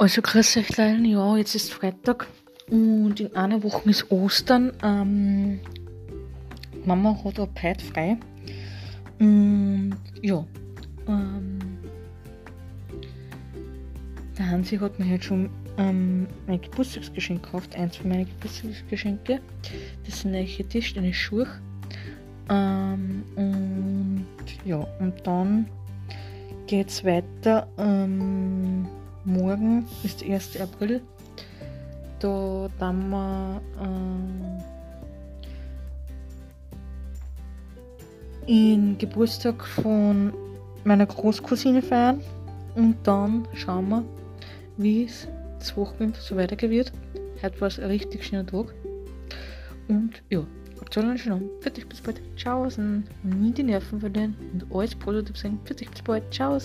Also grüß euch Leute, ja, jetzt ist Freitag und in einer Woche ist Ostern. Ähm, Mama hat ab heute frei. Und ja, ähm, der Hansi hat mir heute schon ähm, mein Geburtstagsgeschenk gekauft, eins von meinen Geburtstagsgeschenke. Das sind neue Tisch, eine Schuhe. Ähm, und ja, und dann geht's weiter. Ähm, morgen ist der 1. April. Da dann wir äh, den Geburtstag von meiner Großcousine feiern und dann schauen wir, wie es das Wochenende so weitergehen wird. Heute war es ein richtig schöner Tag. Und ja, habt einen schönen Abend. Dich bis bald. Und nie die Nerven verlieren und alles positiv sein. Dich bis bald. Ciao.